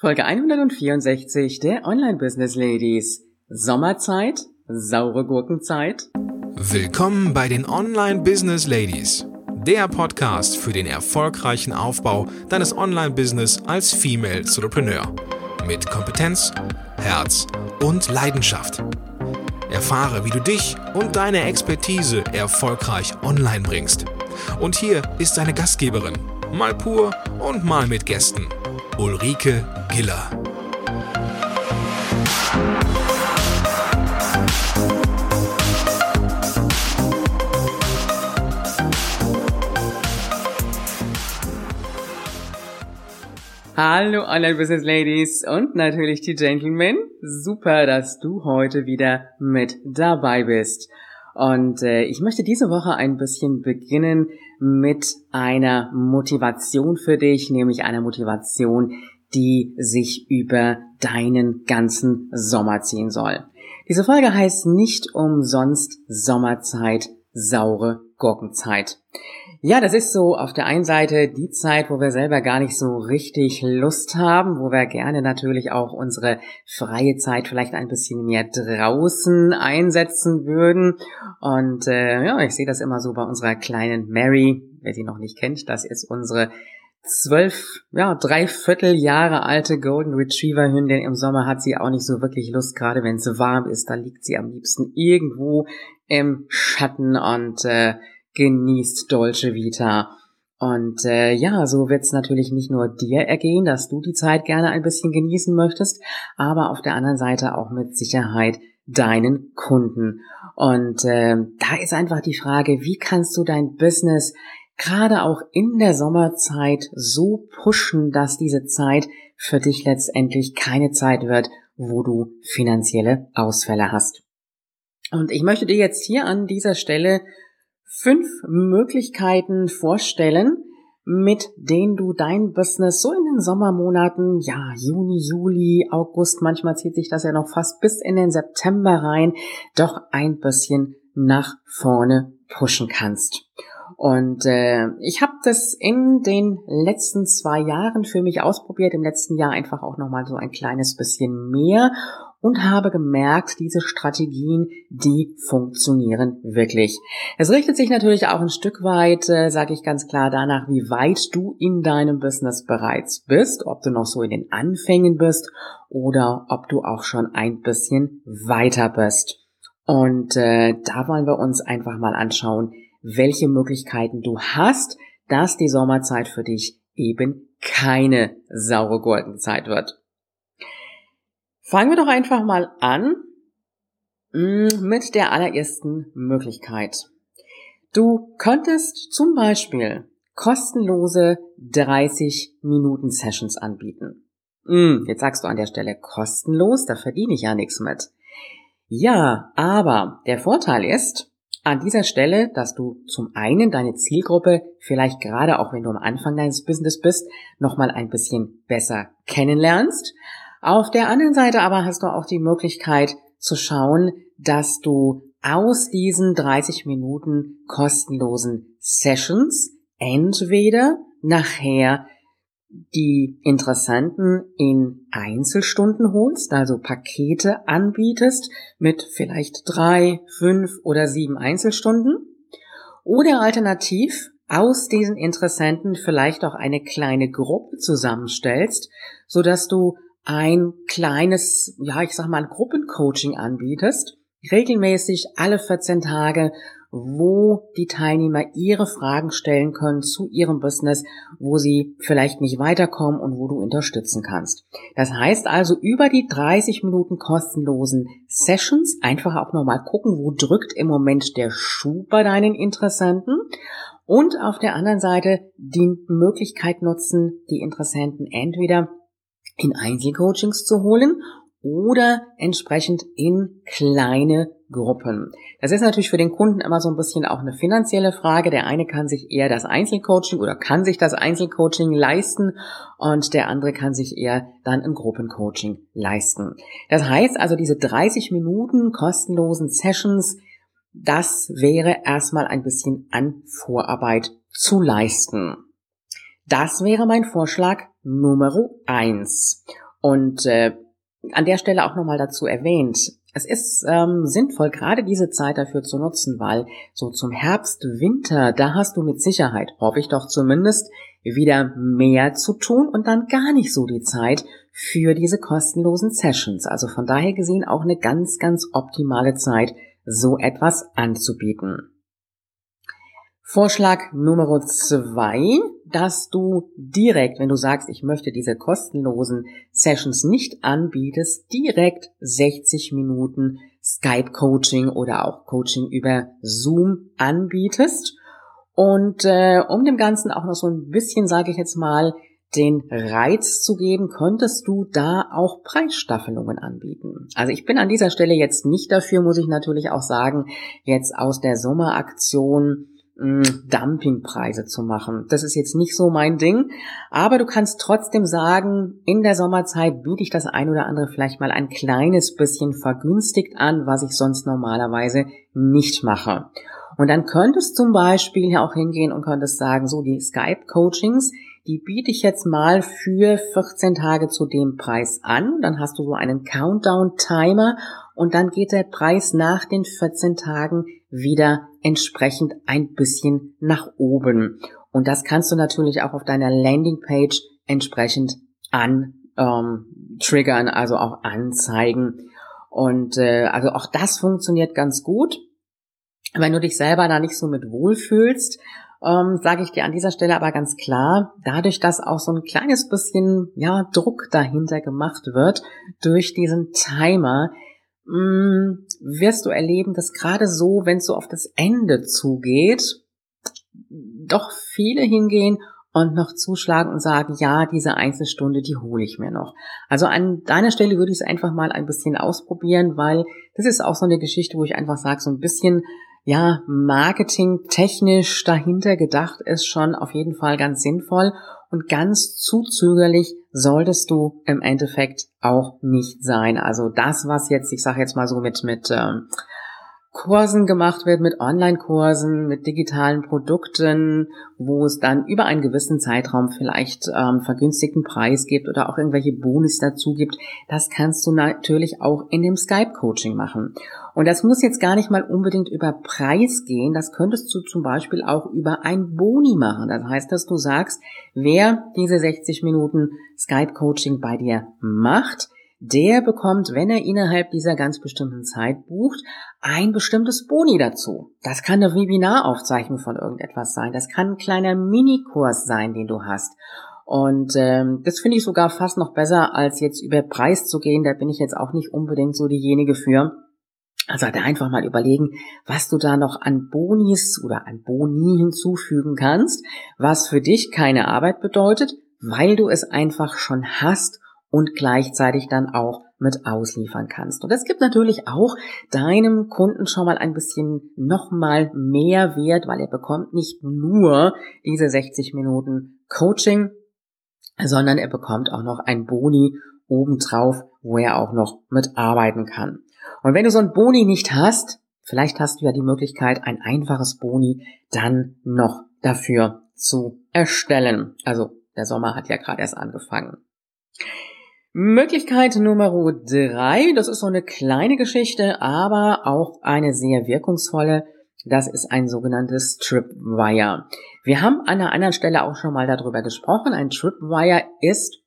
Folge 164 der Online Business Ladies. Sommerzeit, saure Gurkenzeit. Willkommen bei den Online Business Ladies, der Podcast für den erfolgreichen Aufbau deines Online Business als Female Entrepreneur mit Kompetenz, Herz und Leidenschaft. Erfahre, wie du dich und deine Expertise erfolgreich online bringst. Und hier ist deine Gastgeberin, mal pur und mal mit Gästen, Ulrike Giller. Hallo Online Business Ladies und natürlich die Gentlemen. Super, dass du heute wieder mit dabei bist. Und äh, ich möchte diese Woche ein bisschen beginnen mit einer Motivation für dich, nämlich einer Motivation, die sich über deinen ganzen Sommer ziehen soll. Diese Folge heißt nicht umsonst Sommerzeit, saure Gurkenzeit. Ja, das ist so auf der einen Seite die Zeit, wo wir selber gar nicht so richtig Lust haben, wo wir gerne natürlich auch unsere freie Zeit vielleicht ein bisschen mehr draußen einsetzen würden. Und äh, ja, ich sehe das immer so bei unserer kleinen Mary, wer sie noch nicht kennt, das ist unsere zwölf, ja, dreiviertel Jahre alte Golden Retriever Hündin. Im Sommer hat sie auch nicht so wirklich Lust, gerade wenn es warm ist. Da liegt sie am liebsten irgendwo im Schatten und äh, genießt Dolce Vita. Und äh, ja, so wird es natürlich nicht nur dir ergehen, dass du die Zeit gerne ein bisschen genießen möchtest, aber auf der anderen Seite auch mit Sicherheit deinen Kunden. Und äh, da ist einfach die Frage, wie kannst du dein Business gerade auch in der Sommerzeit so pushen, dass diese Zeit für dich letztendlich keine Zeit wird, wo du finanzielle Ausfälle hast. Und ich möchte dir jetzt hier an dieser Stelle fünf Möglichkeiten vorstellen, mit denen du dein Business so in den Sommermonaten, ja, Juni, Juli, August, manchmal zieht sich das ja noch fast bis in den September rein, doch ein bisschen nach vorne pushen kannst. Und äh, ich habe das in den letzten zwei Jahren für mich ausprobiert, im letzten Jahr einfach auch nochmal so ein kleines bisschen mehr und habe gemerkt, diese Strategien, die funktionieren wirklich. Es richtet sich natürlich auch ein Stück weit, äh, sage ich ganz klar, danach, wie weit du in deinem Business bereits bist, ob du noch so in den Anfängen bist oder ob du auch schon ein bisschen weiter bist. Und äh, da wollen wir uns einfach mal anschauen, welche Möglichkeiten du hast, dass die Sommerzeit für dich eben keine saure Gurkenzeit wird. Fangen wir doch einfach mal an mm, mit der allerersten Möglichkeit. Du könntest zum Beispiel kostenlose 30 Minuten Sessions anbieten. Mm, jetzt sagst du an der Stelle kostenlos, da verdiene ich ja nichts mit. Ja, aber der Vorteil ist, an dieser Stelle, dass du zum einen deine Zielgruppe vielleicht gerade auch wenn du am Anfang deines Business bist, nochmal ein bisschen besser kennenlernst. Auf der anderen Seite aber hast du auch die Möglichkeit zu schauen, dass du aus diesen 30 Minuten kostenlosen Sessions entweder nachher die Interessenten in Einzelstunden holst, also Pakete anbietest mit vielleicht drei, fünf oder sieben Einzelstunden oder alternativ aus diesen Interessenten vielleicht auch eine kleine Gruppe zusammenstellst, so dass du ein kleines, ja, ich sag mal, Gruppencoaching anbietest, regelmäßig alle 14 Tage wo die Teilnehmer ihre Fragen stellen können zu ihrem Business, wo sie vielleicht nicht weiterkommen und wo du unterstützen kannst. Das heißt also über die 30 Minuten kostenlosen Sessions einfach auch nochmal gucken, wo drückt im Moment der Schuh bei deinen Interessenten und auf der anderen Seite die Möglichkeit nutzen, die Interessenten entweder in Einzelcoachings zu holen oder entsprechend in kleine Gruppen. Das ist natürlich für den Kunden immer so ein bisschen auch eine finanzielle Frage. Der eine kann sich eher das Einzelcoaching oder kann sich das Einzelcoaching leisten und der andere kann sich eher dann ein Gruppencoaching leisten. Das heißt also, diese 30 Minuten kostenlosen Sessions, das wäre erstmal ein bisschen an Vorarbeit zu leisten. Das wäre mein Vorschlag Nummer eins. Und äh, an der Stelle auch nochmal dazu erwähnt, es ist ähm, sinnvoll, gerade diese Zeit dafür zu nutzen, weil so zum Herbst, Winter, da hast du mit Sicherheit, hoffe ich doch zumindest, wieder mehr zu tun und dann gar nicht so die Zeit für diese kostenlosen Sessions. Also von daher gesehen auch eine ganz, ganz optimale Zeit, so etwas anzubieten. Vorschlag Nummer zwei, dass du direkt, wenn du sagst, ich möchte diese kostenlosen Sessions nicht anbietest, direkt 60 Minuten Skype Coaching oder auch Coaching über Zoom anbietest. Und äh, um dem Ganzen auch noch so ein bisschen, sage ich jetzt mal, den Reiz zu geben, könntest du da auch Preisstaffelungen anbieten. Also ich bin an dieser Stelle jetzt nicht dafür, muss ich natürlich auch sagen, jetzt aus der Sommeraktion Dumpingpreise zu machen. Das ist jetzt nicht so mein Ding, aber du kannst trotzdem sagen, in der Sommerzeit biete ich das ein oder andere vielleicht mal ein kleines bisschen vergünstigt an, was ich sonst normalerweise nicht mache. Und dann könntest zum Beispiel ja auch hingehen und könntest sagen, so die Skype-Coachings, die biete ich jetzt mal für 14 Tage zu dem Preis an. Dann hast du so einen Countdown-Timer und dann geht der Preis nach den 14 Tagen wieder entsprechend ein bisschen nach oben. Und das kannst du natürlich auch auf deiner Landingpage entsprechend an ähm, triggern, also auch anzeigen. Und äh, also auch das funktioniert ganz gut. Wenn du dich selber da nicht so mit wohlfühlst, ähm, sage ich dir an dieser Stelle aber ganz klar, dadurch, dass auch so ein kleines bisschen ja Druck dahinter gemacht wird durch diesen Timer, mh, mm, wirst du erleben, dass gerade so, wenn es so auf das Ende zugeht, doch viele hingehen und noch zuschlagen und sagen, ja, diese Einzelstunde, die hole ich mir noch. Also an deiner Stelle würde ich es einfach mal ein bisschen ausprobieren, weil das ist auch so eine Geschichte, wo ich einfach sage, so ein bisschen ja, marketingtechnisch dahinter gedacht ist schon auf jeden Fall ganz sinnvoll und ganz zu zögerlich solltest du im Endeffekt auch nicht sein. Also das, was jetzt, ich sage jetzt mal so mit mit ähm, Kursen gemacht wird, mit Online-Kursen, mit digitalen Produkten, wo es dann über einen gewissen Zeitraum vielleicht ähm, vergünstigten Preis gibt oder auch irgendwelche Bonus dazu gibt, das kannst du natürlich auch in dem Skype-Coaching machen. Und das muss jetzt gar nicht mal unbedingt über Preis gehen, das könntest du zum Beispiel auch über ein Boni machen. Das heißt, dass du sagst, wer diese 60 Minuten Skype-Coaching bei dir macht, der bekommt, wenn er innerhalb dieser ganz bestimmten Zeit bucht, ein bestimmtes Boni dazu. Das kann eine Webinaraufzeichnung von irgendetwas sein. Das kann ein kleiner Minikurs sein, den du hast. Und ähm, das finde ich sogar fast noch besser, als jetzt über Preis zu gehen. Da bin ich jetzt auch nicht unbedingt so diejenige für. Also da einfach mal überlegen, was du da noch an Bonis oder an Boni hinzufügen kannst, was für dich keine Arbeit bedeutet, weil du es einfach schon hast und gleichzeitig dann auch mit ausliefern kannst. Und es gibt natürlich auch deinem Kunden schon mal ein bisschen nochmal mehr Wert, weil er bekommt nicht nur diese 60 Minuten Coaching, sondern er bekommt auch noch ein Boni obendrauf, wo er auch noch mitarbeiten kann. Und wenn du so ein Boni nicht hast, vielleicht hast du ja die Möglichkeit, ein einfaches Boni dann noch dafür zu erstellen. Also der Sommer hat ja gerade erst angefangen. Möglichkeit Nummer drei, das ist so eine kleine Geschichte, aber auch eine sehr wirkungsvolle. Das ist ein sogenanntes Tripwire. Wir haben an einer anderen Stelle auch schon mal darüber gesprochen. Ein Tripwire ist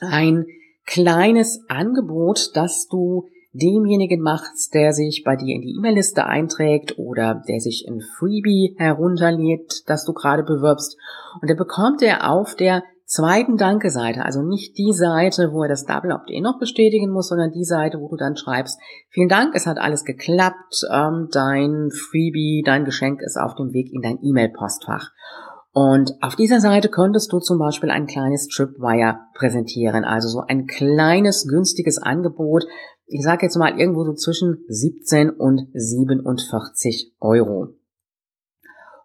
ein kleines Angebot, das du demjenigen machst, der sich bei dir in die E-Mail-Liste einträgt oder der sich ein Freebie herunterlädt, das du gerade bewirbst. Und der bekommt er auf der zweiten Danke-Seite, also nicht die Seite, wo er das Double Opt-in noch bestätigen muss, sondern die Seite, wo du dann schreibst, vielen Dank, es hat alles geklappt, ähm, dein Freebie, dein Geschenk ist auf dem Weg in dein E-Mail-Postfach. Und auf dieser Seite könntest du zum Beispiel ein kleines Tripwire präsentieren, also so ein kleines, günstiges Angebot. Ich sage jetzt mal irgendwo so zwischen 17 und 47 Euro.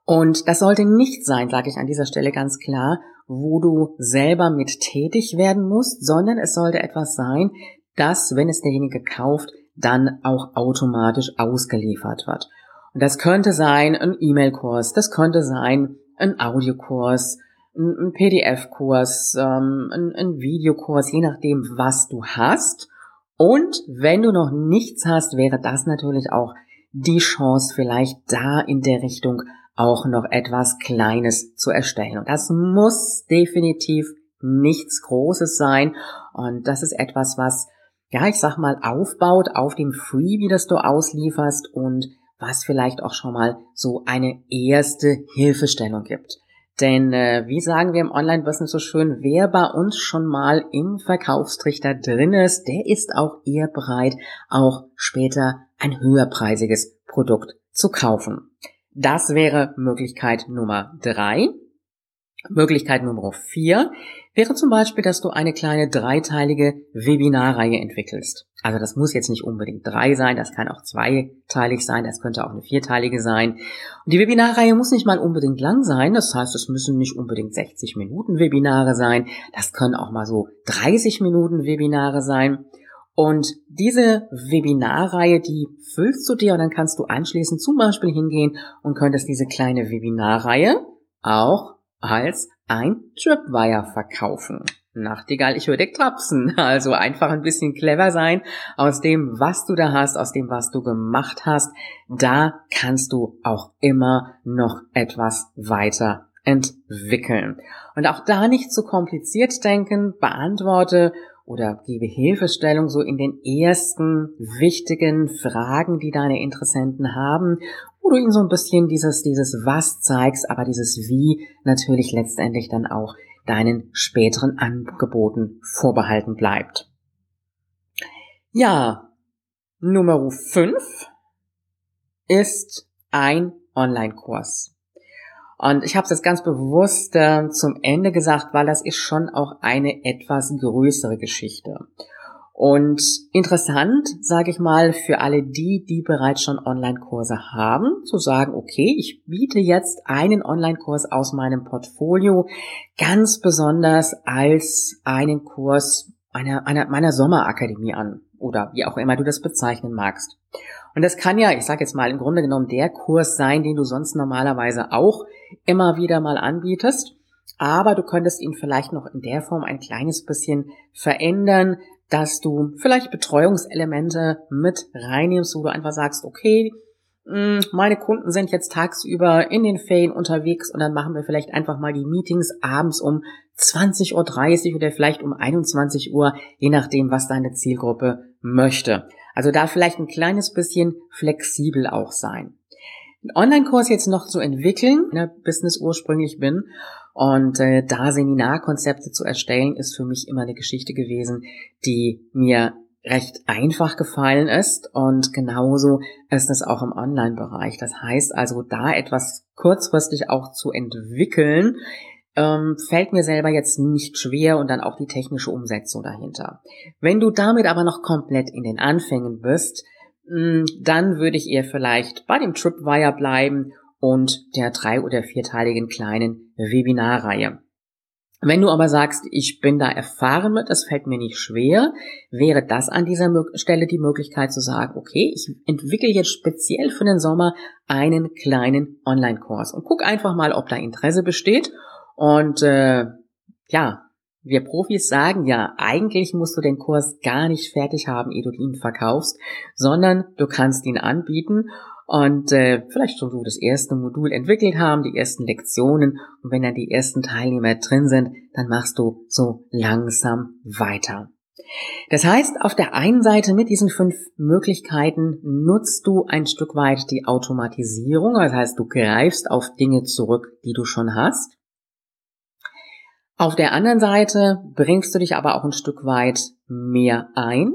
Und das sollte nicht sein, sage ich an dieser Stelle ganz klar, wo du selber mit tätig werden musst, sondern es sollte etwas sein, das, wenn es derjenige kauft, dann auch automatisch ausgeliefert wird. Und das könnte sein ein E-Mail-Kurs, das könnte sein ein Audiokurs, ein, PDF-Kurs, ähm, ein, ein Videokurs, je nachdem, was du hast. Und wenn du noch nichts hast, wäre das natürlich auch die Chance, vielleicht da in der Richtung auch noch etwas Kleines zu erstellen. Und das muss definitiv nichts Großes sein. Und das ist etwas, was, ja, ich sag mal, aufbaut auf dem Freebie, das du auslieferst und was vielleicht auch schon mal so eine erste Hilfestellung gibt. Denn äh, wie sagen wir im Online-Business so schön, wer bei uns schon mal im Verkaufstrichter drin ist, der ist auch eher bereit, auch später ein höherpreisiges Produkt zu kaufen. Das wäre Möglichkeit Nummer drei. Möglichkeit Nummer vier wäre zum Beispiel, dass du eine kleine dreiteilige Webinarreihe entwickelst. Also das muss jetzt nicht unbedingt drei sein, das kann auch zweiteilig sein, das könnte auch eine vierteilige sein. Und die Webinarreihe muss nicht mal unbedingt lang sein, das heißt, es müssen nicht unbedingt 60 Minuten Webinare sein, das können auch mal so 30 Minuten Webinare sein. Und diese Webinarreihe, die füllst du dir und dann kannst du anschließend zum Beispiel hingehen und könntest diese kleine Webinarreihe auch als ein Tripwire verkaufen. Nachtigall, ich würde trapsen. Also einfach ein bisschen clever sein aus dem, was du da hast, aus dem, was du gemacht hast. Da kannst du auch immer noch etwas weiter entwickeln. Und auch da nicht zu kompliziert denken, beantworte oder gebe Hilfestellung so in den ersten wichtigen Fragen, die deine Interessenten haben, wo du ihnen so ein bisschen dieses, dieses Was zeigst, aber dieses Wie natürlich letztendlich dann auch deinen späteren Angeboten vorbehalten bleibt. Ja, Nummer 5 ist ein Online-Kurs. Und ich habe es jetzt ganz bewusst äh, zum Ende gesagt, weil das ist schon auch eine etwas größere Geschichte. Und interessant, sage ich mal, für alle die, die bereits schon Online-Kurse haben, zu sagen, okay, ich biete jetzt einen Online-Kurs aus meinem Portfolio ganz besonders als einen Kurs einer, einer, meiner Sommerakademie an oder wie auch immer du das bezeichnen magst. Und das kann ja, ich sage jetzt mal, im Grunde genommen der Kurs sein, den du sonst normalerweise auch immer wieder mal anbietest. Aber du könntest ihn vielleicht noch in der Form ein kleines bisschen verändern, dass du vielleicht Betreuungselemente mit reinnimmst, wo du einfach sagst, okay, hm, meine Kunden sind jetzt tagsüber in den Ferien unterwegs und dann machen wir vielleicht einfach mal die Meetings abends um 20.30 Uhr oder vielleicht um 21 Uhr, je nachdem, was deine Zielgruppe möchte. Also da vielleicht ein kleines bisschen flexibel auch sein. Einen Online-Kurs jetzt noch zu entwickeln, in der Business ursprünglich bin und äh, da Seminarkonzepte zu erstellen, ist für mich immer eine Geschichte gewesen, die mir recht einfach gefallen ist und genauso ist es auch im Online-Bereich. Das heißt also, da etwas kurzfristig auch zu entwickeln, ähm, fällt mir selber jetzt nicht schwer und dann auch die technische Umsetzung dahinter. Wenn du damit aber noch komplett in den Anfängen bist, dann würde ich eher vielleicht bei dem Tripwire bleiben und der drei- oder vierteiligen kleinen Webinarreihe. Wenn du aber sagst, ich bin da erfahren mit, es fällt mir nicht schwer, wäre das an dieser Stelle die Möglichkeit zu sagen, okay, ich entwickle jetzt speziell für den Sommer einen kleinen Online-Kurs und guck einfach mal, ob da Interesse besteht und äh, ja, wir Profis sagen ja, eigentlich musst du den Kurs gar nicht fertig haben, ehe du ihn verkaufst, sondern du kannst ihn anbieten und äh, vielleicht schon so das erste Modul entwickelt haben, die ersten Lektionen und wenn dann die ersten Teilnehmer drin sind, dann machst du so langsam weiter. Das heißt, auf der einen Seite mit diesen fünf Möglichkeiten nutzt du ein Stück weit die Automatisierung, das heißt, du greifst auf Dinge zurück, die du schon hast. Auf der anderen Seite bringst du dich aber auch ein Stück weit mehr ein.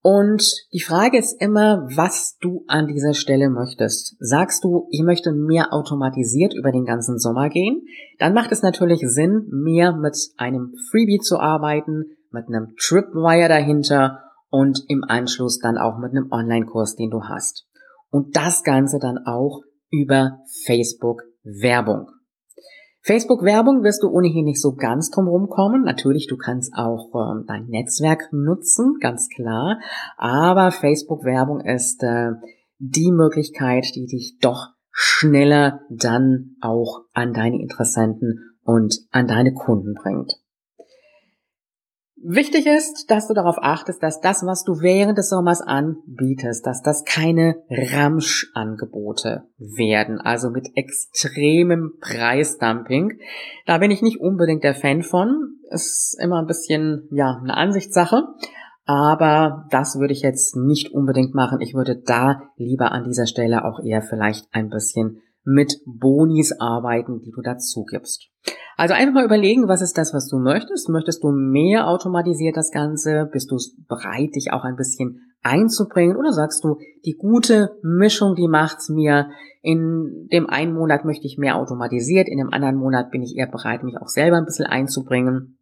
Und die Frage ist immer, was du an dieser Stelle möchtest. Sagst du, ich möchte mehr automatisiert über den ganzen Sommer gehen, dann macht es natürlich Sinn, mehr mit einem Freebie zu arbeiten, mit einem Tripwire dahinter und im Anschluss dann auch mit einem Online-Kurs, den du hast. Und das Ganze dann auch über Facebook Werbung. Facebook-Werbung wirst du ohnehin nicht so ganz drum kommen. Natürlich, du kannst auch ähm, dein Netzwerk nutzen, ganz klar. Aber Facebook-Werbung ist äh, die Möglichkeit, die dich doch schneller dann auch an deine Interessenten und an deine Kunden bringt. Wichtig ist, dass du darauf achtest, dass das, was du während des Sommers anbietest, dass das keine Ramschangebote werden, also mit extremem Preisdumping. Da bin ich nicht unbedingt der Fan von. Ist immer ein bisschen, ja, eine Ansichtssache. Aber das würde ich jetzt nicht unbedingt machen. Ich würde da lieber an dieser Stelle auch eher vielleicht ein bisschen mit Bonis arbeiten, die du dazu gibst. Also einfach mal überlegen, was ist das, was du möchtest? Möchtest du mehr automatisiert das Ganze? Bist du bereit, dich auch ein bisschen einzubringen? Oder sagst du, die gute Mischung, die macht's mir. In dem einen Monat möchte ich mehr automatisiert, in dem anderen Monat bin ich eher bereit, mich auch selber ein bisschen einzubringen.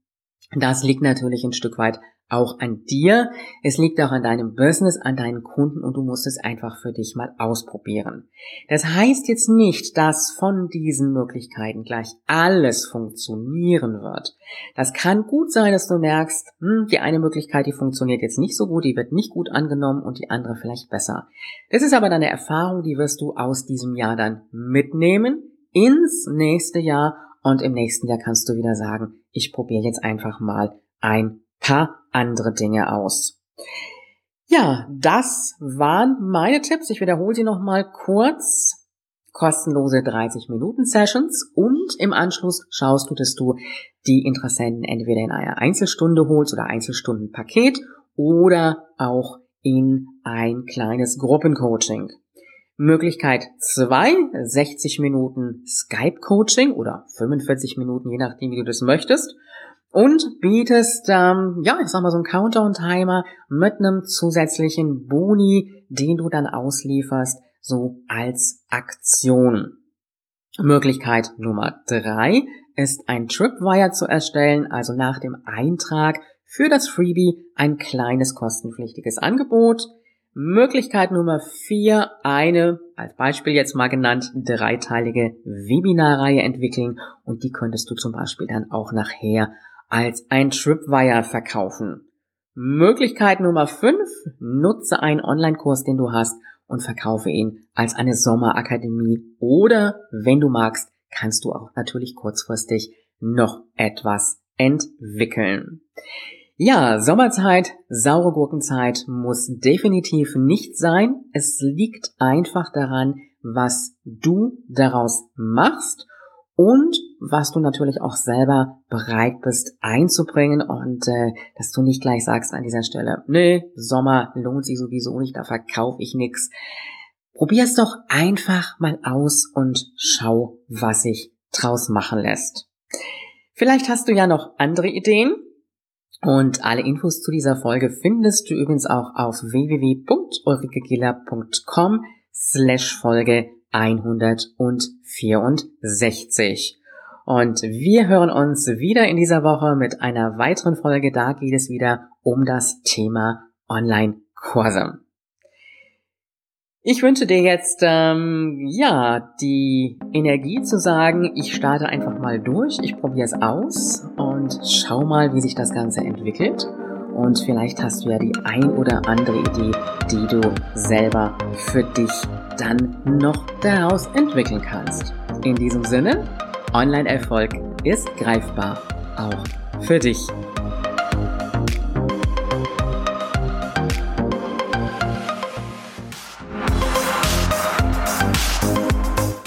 Das liegt natürlich ein Stück weit auch an dir. Es liegt auch an deinem Business, an deinen Kunden und du musst es einfach für dich mal ausprobieren. Das heißt jetzt nicht, dass von diesen Möglichkeiten gleich alles funktionieren wird. Das kann gut sein, dass du merkst, hm, die eine Möglichkeit, die funktioniert jetzt nicht so gut, die wird nicht gut angenommen und die andere vielleicht besser. Das ist aber deine Erfahrung, die wirst du aus diesem Jahr dann mitnehmen ins nächste Jahr und im nächsten Jahr kannst du wieder sagen, ich probiere jetzt einfach mal ein paar andere Dinge aus. Ja, das waren meine Tipps. Ich wiederhole sie nochmal kurz. Kostenlose 30 Minuten Sessions und im Anschluss schaust du, dass du die Interessenten entweder in einer Einzelstunde holst oder Einzelstundenpaket oder auch in ein kleines Gruppencoaching. Möglichkeit 2, 60 Minuten Skype-Coaching oder 45 Minuten, je nachdem, wie du das möchtest und bietest, ähm, ja, ich sag mal so einen Countdown-Timer mit einem zusätzlichen Boni, den du dann auslieferst, so als Aktion. Möglichkeit Nummer drei ist ein Tripwire zu erstellen, also nach dem Eintrag für das Freebie ein kleines kostenpflichtiges Angebot. Möglichkeit Nummer vier, eine, als Beispiel jetzt mal genannt, dreiteilige Webinarreihe entwickeln und die könntest du zum Beispiel dann auch nachher als ein Tripwire verkaufen. Möglichkeit Nummer 5. Nutze einen Online-Kurs, den du hast und verkaufe ihn als eine Sommerakademie oder wenn du magst, kannst du auch natürlich kurzfristig noch etwas entwickeln. Ja, Sommerzeit, saure Gurkenzeit muss definitiv nicht sein. Es liegt einfach daran, was du daraus machst und was du natürlich auch selber bereit bist einzubringen und äh, dass du nicht gleich sagst an dieser Stelle, nee, Sommer lohnt sich sowieso nicht, da verkaufe ich nix. Probier's doch einfach mal aus und schau, was sich draus machen lässt. Vielleicht hast du ja noch andere Ideen und alle Infos zu dieser Folge findest du übrigens auch auf www.ulrikegiller.com slash Folge 164. Und wir hören uns wieder in dieser Woche mit einer weiteren Folge. Da geht es wieder um das Thema Online-Kurse. Ich wünsche dir jetzt ähm, ja die Energie zu sagen, ich starte einfach mal durch, ich probiere es aus und schau mal, wie sich das Ganze entwickelt. Und vielleicht hast du ja die ein oder andere Idee, die du selber für dich dann noch daraus entwickeln kannst. In diesem Sinne, Online-Erfolg ist greifbar, auch für dich.